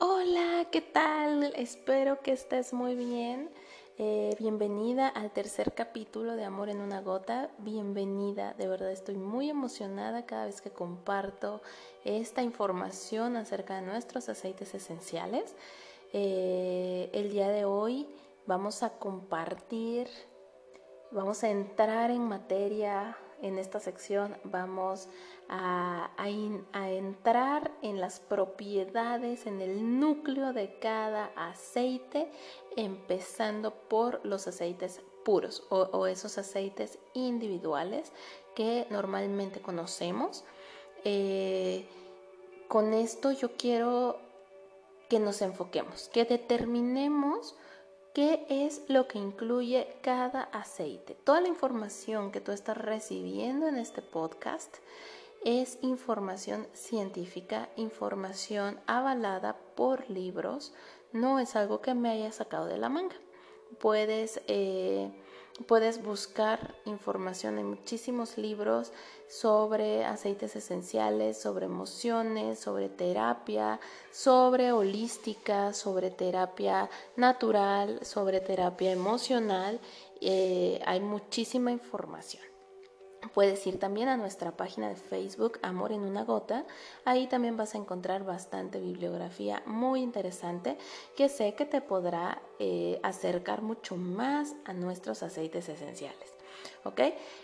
Hola, ¿qué tal? Espero que estés muy bien. Eh, bienvenida al tercer capítulo de Amor en una gota. Bienvenida, de verdad estoy muy emocionada cada vez que comparto esta información acerca de nuestros aceites esenciales. Eh, el día de hoy vamos a compartir, vamos a entrar en materia en esta sección vamos a, entrar en las propiedades, en el núcleo de cada aceite, empezando por los aceites puros o, esos aceites individuales que normalmente conocemos. Eh, con esto yo quiero que nos enfoquemos, que determinemos ¿Qué es lo que incluye cada aceite? Toda la información que tú estás recibiendo en este podcast es información científica, información avalada por libros, no es algo que me haya sacado de la manga. Puedes eh, Puedes buscar información en muchísimos libros sobre aceites esenciales, sobre emociones, sobre terapia, sobre holística, sobre terapia natural, sobre terapia emocional. Eh, hay muchísima información. Puedes ir también a nuestra página de Facebook Amor en una gota. Ahí también vas a encontrar bastante bibliografía muy interesante que sé que te podrá eh, acercar mucho más a nuestros aceites esenciales. ¿Ok?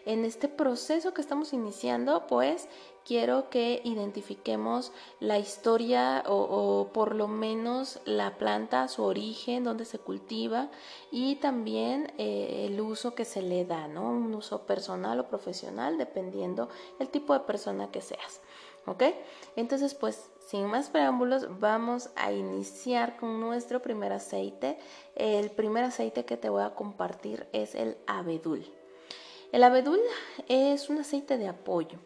En este proceso que estamos iniciando, pues quiero que identifiquemos la historia o, por lo menos la planta, su origen, dónde se cultiva y también eh, el uso que se le da, ¿no? Un uso personal o profesional, dependiendo el tipo de persona que seas. ¿Ok? Entonces, pues, sin más preámbulos, vamos a iniciar con nuestro primer aceite. El primer aceite que te voy a compartir es el abedul. El abedul es un aceite de apoyo.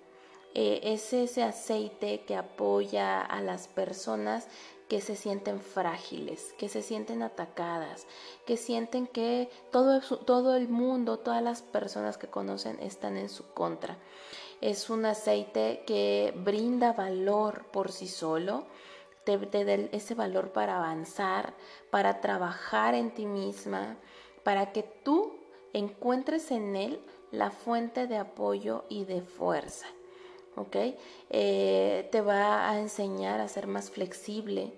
Eh, es ese aceite que apoya a las personas que se sienten frágiles, que se sienten atacadas, que sienten que todo, todo el mundo, todas las personas que conocen están en su contra. Es un aceite que brinda valor por sí solo, te, te da ese valor para avanzar, para trabajar en ti misma, para que tú encuentres en él la fuente de apoyo y de fuerza. ¿Ok? Eh, te va a enseñar a ser más flexible,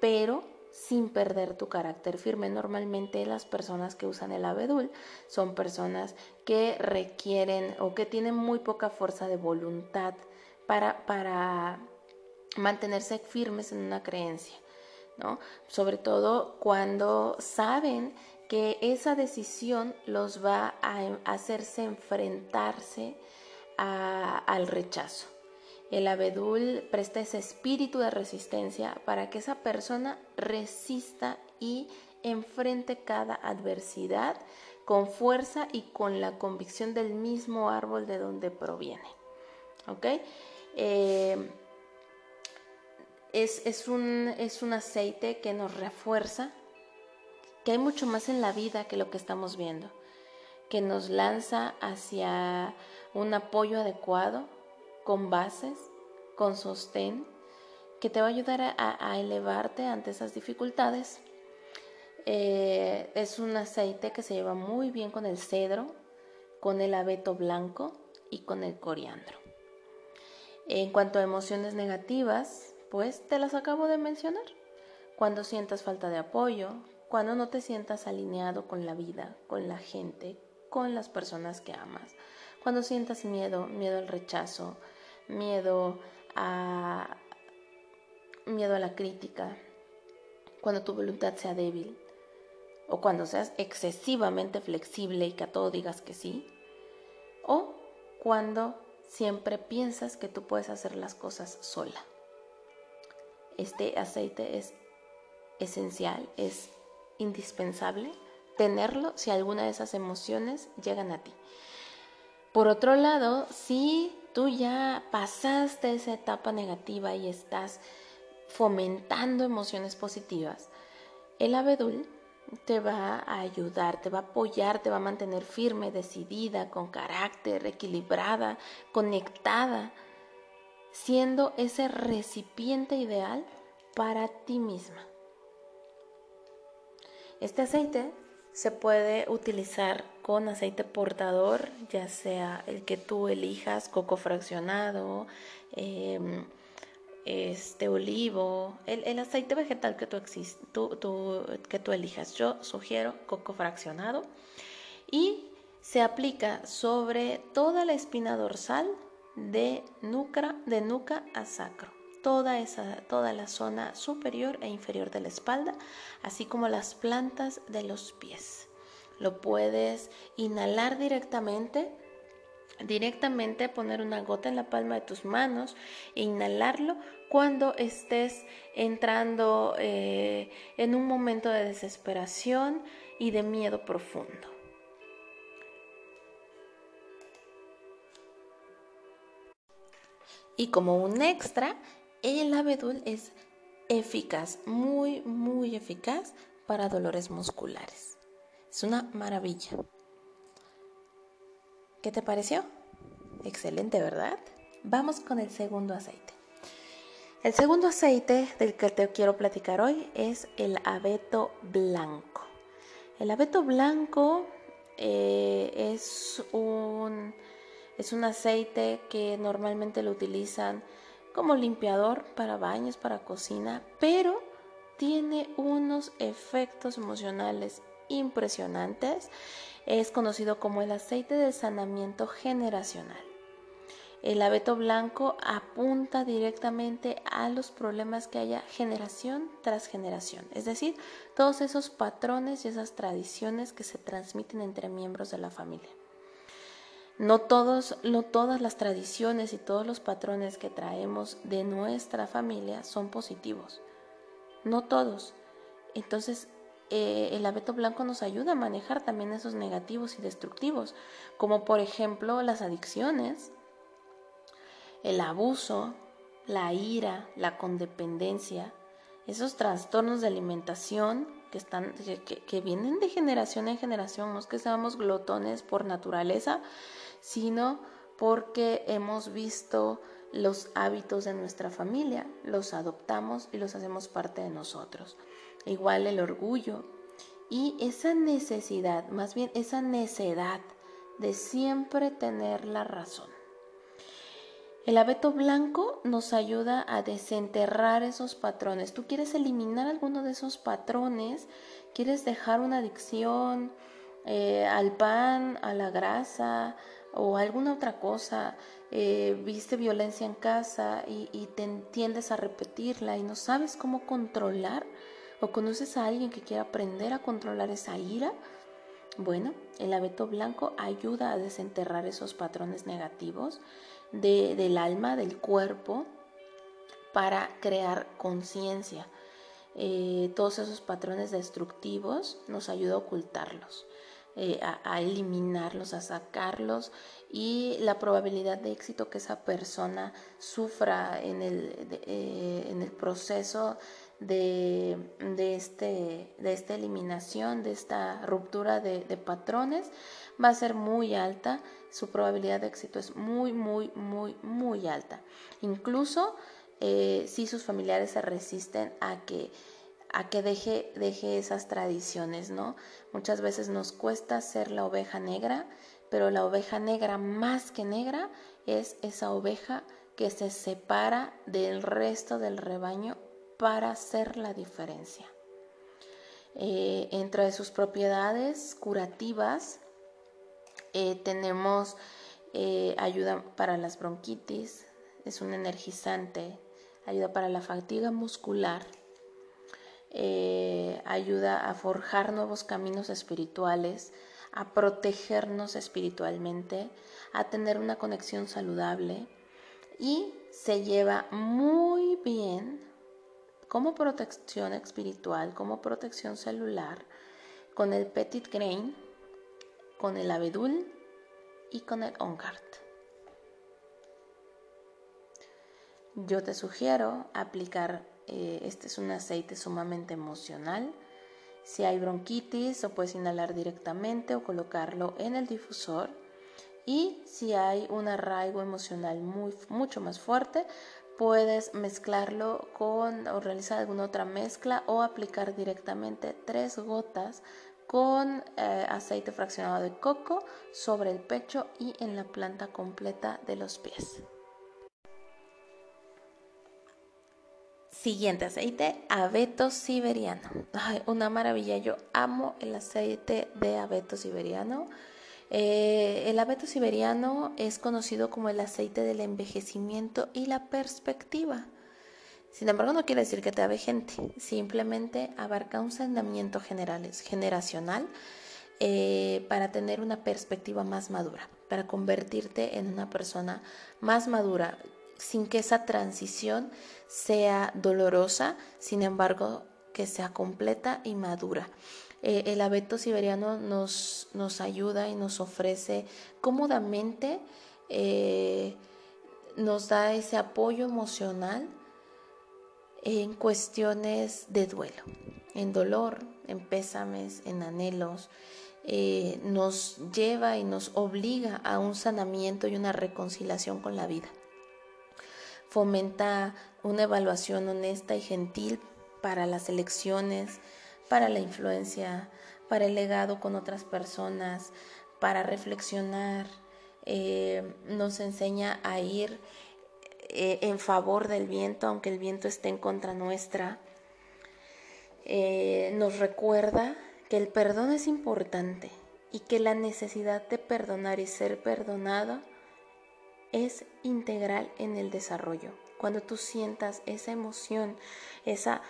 pero sin perder tu carácter firme. Normalmente las personas que usan el abedul son personas que requieren o que tienen muy poca fuerza de voluntad para, para mantenerse firmes en una creencia. ¿no? Sobre todo cuando saben que esa decisión los va a em, hacerse enfrentarse al rechazo. El abedul presta ese espíritu de resistencia para que esa persona resista y enfrente cada adversidad con fuerza y con la convicción del mismo árbol de donde proviene. ¿Ok? Eh, es, es, un, es un aceite que nos refuerza que hay mucho más en la vida que lo que estamos viendo, que nos lanza hacia un apoyo adecuado, con bases, con sostén, que te va a ayudar a, elevarte ante esas dificultades. Eh, es un aceite que se lleva muy bien con el cedro, con el abeto blanco y con el coriandro. En cuanto a emociones negativas, pues te las acabo de mencionar. Cuando sientas falta de apoyo, cuando no te sientas alineado con la vida, con la gente, con las personas que amas, cuando sientas miedo, miedo al rechazo, miedo a miedo a la crítica, cuando tu voluntad sea débil o cuando seas excesivamente flexible y que a todo digas que sí, o cuando siempre piensas que tú puedes hacer las cosas sola. Este aceite es esencial, es indispensable tenerlo si alguna de esas emociones llegan a ti. Por otro lado, si tú ya pasaste esa etapa negativa y estás fomentando emociones positivas, el abedul te va a ayudar, te va a apoyar, te va a mantener firme, decidida, con carácter, equilibrada, conectada, siendo ese recipiente ideal para ti misma. Este aceite se puede utilizar con aceite portador, ya sea el que tú elijas, coco fraccionado, em, este olivo, el, aceite vegetal que tú, que tú elijas. Yo sugiero coco fraccionado y se aplica sobre toda la espina dorsal de nuca, de nuca a sacro. Toda, esa, toda la zona superior e inferior de la espalda, así como las plantas de los pies. Lo puedes inhalar directamente directamente poner una gota en la palma de tus manos e inhalarlo cuando estés entrando eh, en un momento de desesperación y de miedo profundo. Y como un extra, el abedul es eficaz, muy, muy eficaz para dolores musculares. Es una maravilla. ¿Qué te pareció? Excelente, ¿verdad? Vamos con el segundo aceite. El segundo aceite del que te quiero platicar hoy es el abeto blanco. El abeto blanco eh, es, un, es un aceite que normalmente lo utilizan como limpiador para baños, para cocina, pero tiene unos efectos emocionales impresionantes es conocido como el aceite de sanamiento generacional. El abeto blanco apunta directamente a los problemas que haya generación tras generación, es decir, todos esos patrones y esas tradiciones que se transmiten entre miembros de la familia. No, todos, no todas las tradiciones y todos los patrones que traemos de nuestra familia son positivos. No todos. Entonces, eh, el abeto blanco nos ayuda a manejar también esos negativos y destructivos, como por ejemplo las adicciones, el abuso, la ira, la condependencia, esos trastornos de alimentación que, están, que, vienen de generación en generación, no es que seamos glotones por naturaleza, sino porque hemos visto los hábitos de nuestra familia, los adoptamos y los hacemos parte de nosotros igual el orgullo y esa necesidad, más bien esa necedad de siempre tener la razón. El abeto blanco nos ayuda a desenterrar esos patrones. Tú quieres eliminar alguno de esos patrones, quieres dejar una adicción eh, al pan, a la grasa o alguna otra cosa, eh, viste violencia en casa y, y te tiendes a repetirla y no sabes cómo controlar ¿O conoces a alguien que quiera aprender a controlar esa ira? Bueno, el abeto blanco ayuda a desenterrar esos patrones negativos del alma, del cuerpo, para crear conciencia. Eh, todos esos patrones destructivos nos ayuda a ocultarlos, eh, a, eliminarlos, a sacarlos y la probabilidad de éxito que esa persona sufra en el, eh, en el proceso de, este, de esta eliminación, de esta ruptura de, patrones, va a ser muy alta. Su probabilidad de éxito es muy, muy, muy, muy alta. Incluso eh, si sus familiares se resisten a que a que deje, deje esas tradiciones, ¿no? Muchas veces nos cuesta ser la oveja negra, pero la oveja negra más que negra es esa oveja que se separa del resto del rebaño para hacer la diferencia. Eh, entre sus propiedades curativas eh, tenemos eh, ayuda para las bronquitis, es un energizante, ayuda para la fatiga muscular, ayuda a forjar nuevos caminos espirituales, a protegernos espiritualmente, a tener una conexión saludable y se lleva muy bien como protección espiritual, como protección celular, con el Petit Grain, con el abedul y con el OnGuard. Yo te sugiero aplicar, eh, este es un aceite sumamente emocional. Si hay bronquitis, lo puedes inhalar directamente o colocarlo en el difusor. Y si hay un arraigo emocional muy, mucho más fuerte, puedes mezclarlo con o realizar alguna otra mezcla o aplicar directamente tres gotas con eh, aceite fraccionado de coco sobre el pecho y en la planta completa de los pies. Siguiente aceite, abeto siberiano. una maravilla, yo amo el aceite de abeto siberiano. Eh, el abeto siberiano es conocido como el aceite del envejecimiento y la perspectiva. Sin embargo, no quiere decir que te gente, simplemente abarca un saneamiento general, generacional eh, para tener una perspectiva más madura, para convertirte en una persona más madura, sin que esa transición sea dolorosa, sin embargo, que sea completa y madura. Eh, el abeto siberiano nos, nos, ayuda y nos ofrece cómodamente, eh, nos da ese apoyo emocional en cuestiones de duelo, en dolor, en pésames, en anhelos. Eh, nos lleva y nos obliga a un sanamiento y una reconciliación con la vida fomenta una evaluación honesta y gentil para las elecciones, para la influencia, para el legado con otras personas, para reflexionar, eh, nos enseña a ir eh, en favor del viento, aunque el viento esté en contra nuestra. Eh, nos recuerda que el perdón es importante y que la necesidad de perdonar y ser perdonado es integral en el desarrollo. Cuando tú sientas esa emoción, esa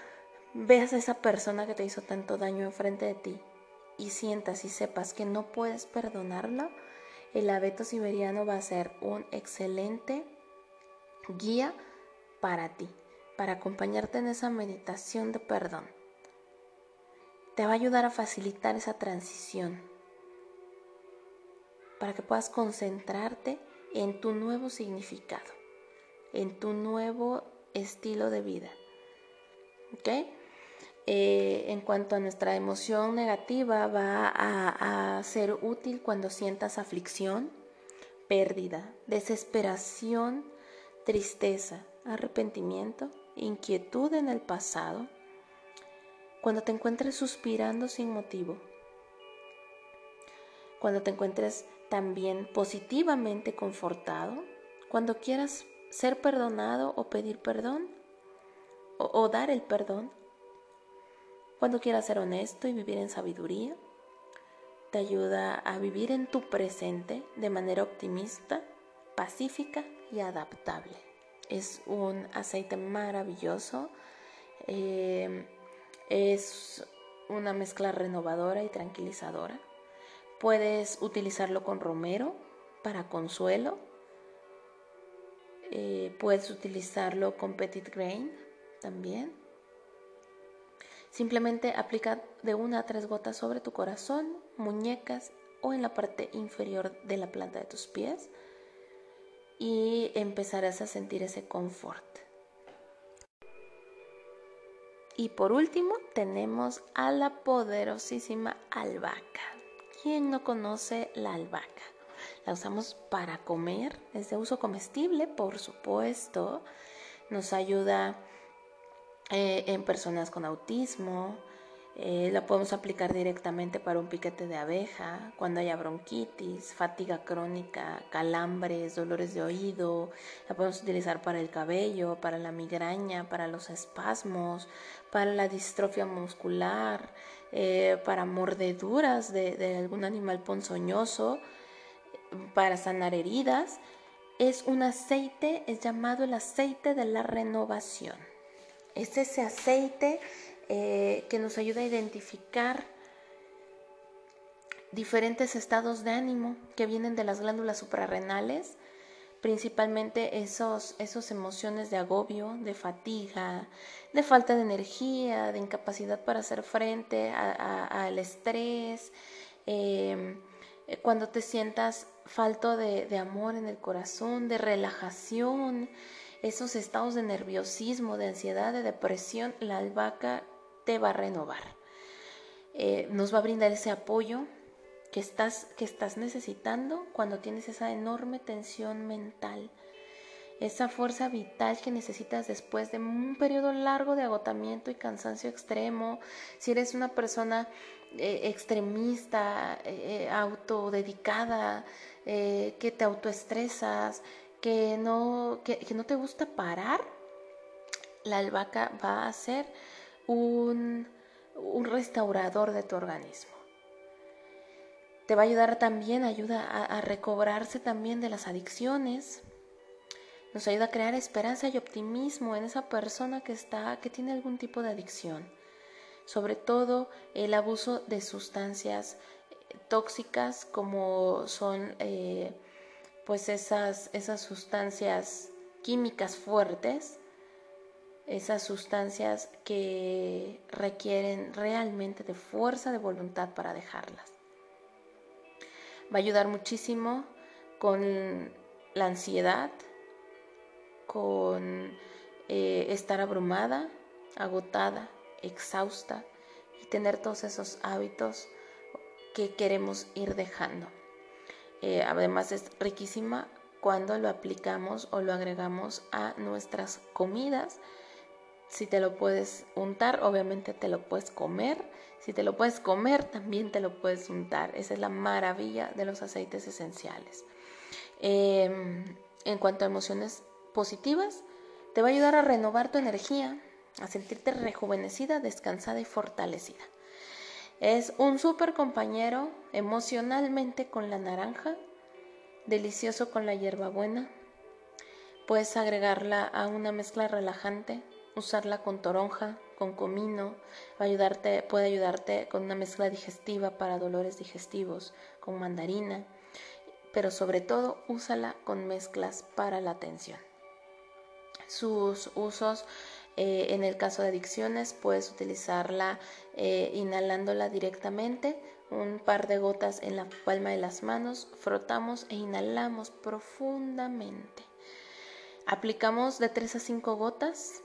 veas a esa persona que te hizo tanto daño enfrente de ti y sientas y sepas que no puedes perdonarlo, el abeto siberiano va a ser un excelente guía para ti, para acompañarte en esa meditación de perdón. Te va a ayudar a facilitar esa transición, para que puedas concentrarte en tu nuevo significado, en tu nuevo estilo de vida. ¿Ok? Eh, en cuanto a nuestra emoción negativa, va a, a ser útil cuando sientas aflicción, pérdida, desesperación, tristeza, arrepentimiento, inquietud en el pasado, cuando te encuentres suspirando sin motivo, cuando te encuentres también positivamente confortado, cuando quieras ser perdonado o pedir perdón o, dar el perdón, cuando quieras ser honesto y vivir en sabiduría, te ayuda a vivir en tu presente de manera optimista, pacífica y adaptable. Es un aceite maravilloso, eh, es una mezcla renovadora y tranquilizadora Puedes utilizarlo con romero para consuelo. Eh, puedes utilizarlo con petit grain también. Simplemente aplica de una a tres gotas sobre tu corazón, muñecas o en la parte inferior de la planta de tus pies y empezarás a sentir ese confort. Y por último tenemos a la poderosísima albahaca. ¿Quién no conoce la albahaca? La usamos para comer, es de uso comestible, por supuesto. Nos ayuda eh, en personas con autismo. Eh, la podemos aplicar directamente para un piquete de abeja, cuando haya bronquitis, fatiga crónica, calambres, dolores de oído. La podemos utilizar para el cabello, para la migraña, para los espasmos, para la distrofia muscular, eh, para mordeduras de, algún animal ponzoñoso, para sanar heridas. Es un aceite, es llamado el aceite de la renovación. Es ese aceite eh, que nos ayuda a identificar diferentes estados de ánimo que vienen de las glándulas suprarrenales principalmente esos, esos emociones de agobio, de fatiga, de falta de energía, de incapacidad para hacer frente al estrés, em, cuando te sientas falto de, de amor en el corazón, de relajación, esos estados de nerviosismo, de ansiedad, de depresión, la albahaca te va a renovar. Eh, nos va a brindar ese apoyo, que estás, que estás necesitando cuando tienes esa enorme tensión mental, esa fuerza vital que necesitas después de un periodo largo de agotamiento y cansancio extremo, si eres una persona eh, extremista, eh, autodedicada, que te autoestresas, que no, que, no te gusta parar, la albahaca va a ser un, restaurador de tu organismo. Te va a ayudar también, ayuda a, a recobrarse también de las adicciones, nos ayuda a crear esperanza y optimismo en esa persona que está, que tiene algún tipo de adicción. Sobre todo el abuso de sustancias eh, tóxicas como son eh, pues esas, esas sustancias químicas fuertes, esas sustancias que requieren realmente de fuerza de voluntad para dejarlas. Va a ayudar muchísimo con la ansiedad, con eh, estar abrumada, agotada, exhausta y tener todos esos hábitos que queremos ir dejando. Eh, además es riquísima cuando lo aplicamos o lo agregamos a nuestras comidas. Si te lo puedes untar, obviamente te lo puedes comer. Si te lo puedes comer, también te lo puedes untar. Esa es la maravilla de los aceites esenciales. Em, en cuanto a emociones positivas, te va a ayudar a renovar tu energía, a sentirte rejuvenecida, descansada y fortalecida. Es un súper compañero emocionalmente con la naranja, delicioso con la hierbabuena. Puedes agregarla a una mezcla relajante, usarla con toronja, con comino, ayudarte, puede ayudarte con una mezcla digestiva para dolores digestivos, con mandarina, pero sobre todo úsala con mezclas para la tensión sus usos. Eh, en el caso de adicciones, puedes utilizarla eh, inhalándola directamente, un par de gotas en la palma de las manos, frotamos e inhalamos profundamente. Aplicamos de 3 a 5 gotas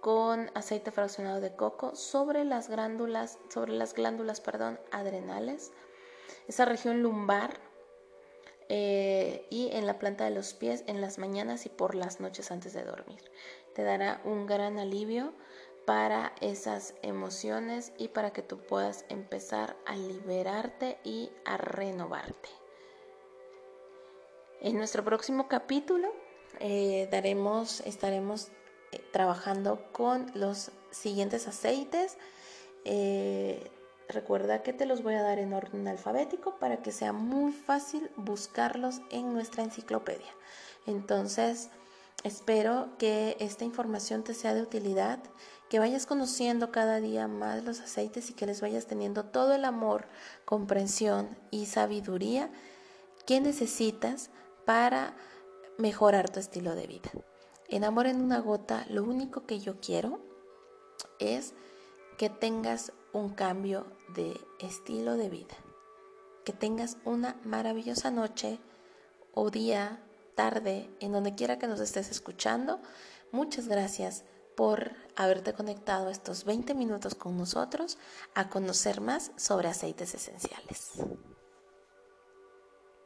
con aceite fraccionado de coco sobre las glándulas, sobre las glándulas perdón, adrenales, esa región lumbar eh, y en la planta de los pies en las mañanas y por las noches antes de dormir. Te dará un gran alivio para esas emociones y para que tú puedas empezar a liberarte y a renovarte. En nuestro próximo capítulo eh, daremos, estaremos eh, trabajando con los siguientes aceites. Recuerda que te los voy a dar en orden alfabético para que sea muy fácil buscarlos en nuestra enciclopedia. Entonces, espero que esta información te sea de utilidad, que vayas conociendo cada día más los aceites y que les vayas teniendo todo el amor, comprensión y sabiduría que necesitas para mejorar tu estilo de vida. En Amor en una gota, lo único que yo quiero es que tengas un cambio de estilo de vida. Que tengas una maravillosa noche o día, tarde, en donde quiera que nos estés escuchando. Muchas gracias por haberte conectado estos 20 minutos con nosotros a conocer más sobre aceites esenciales.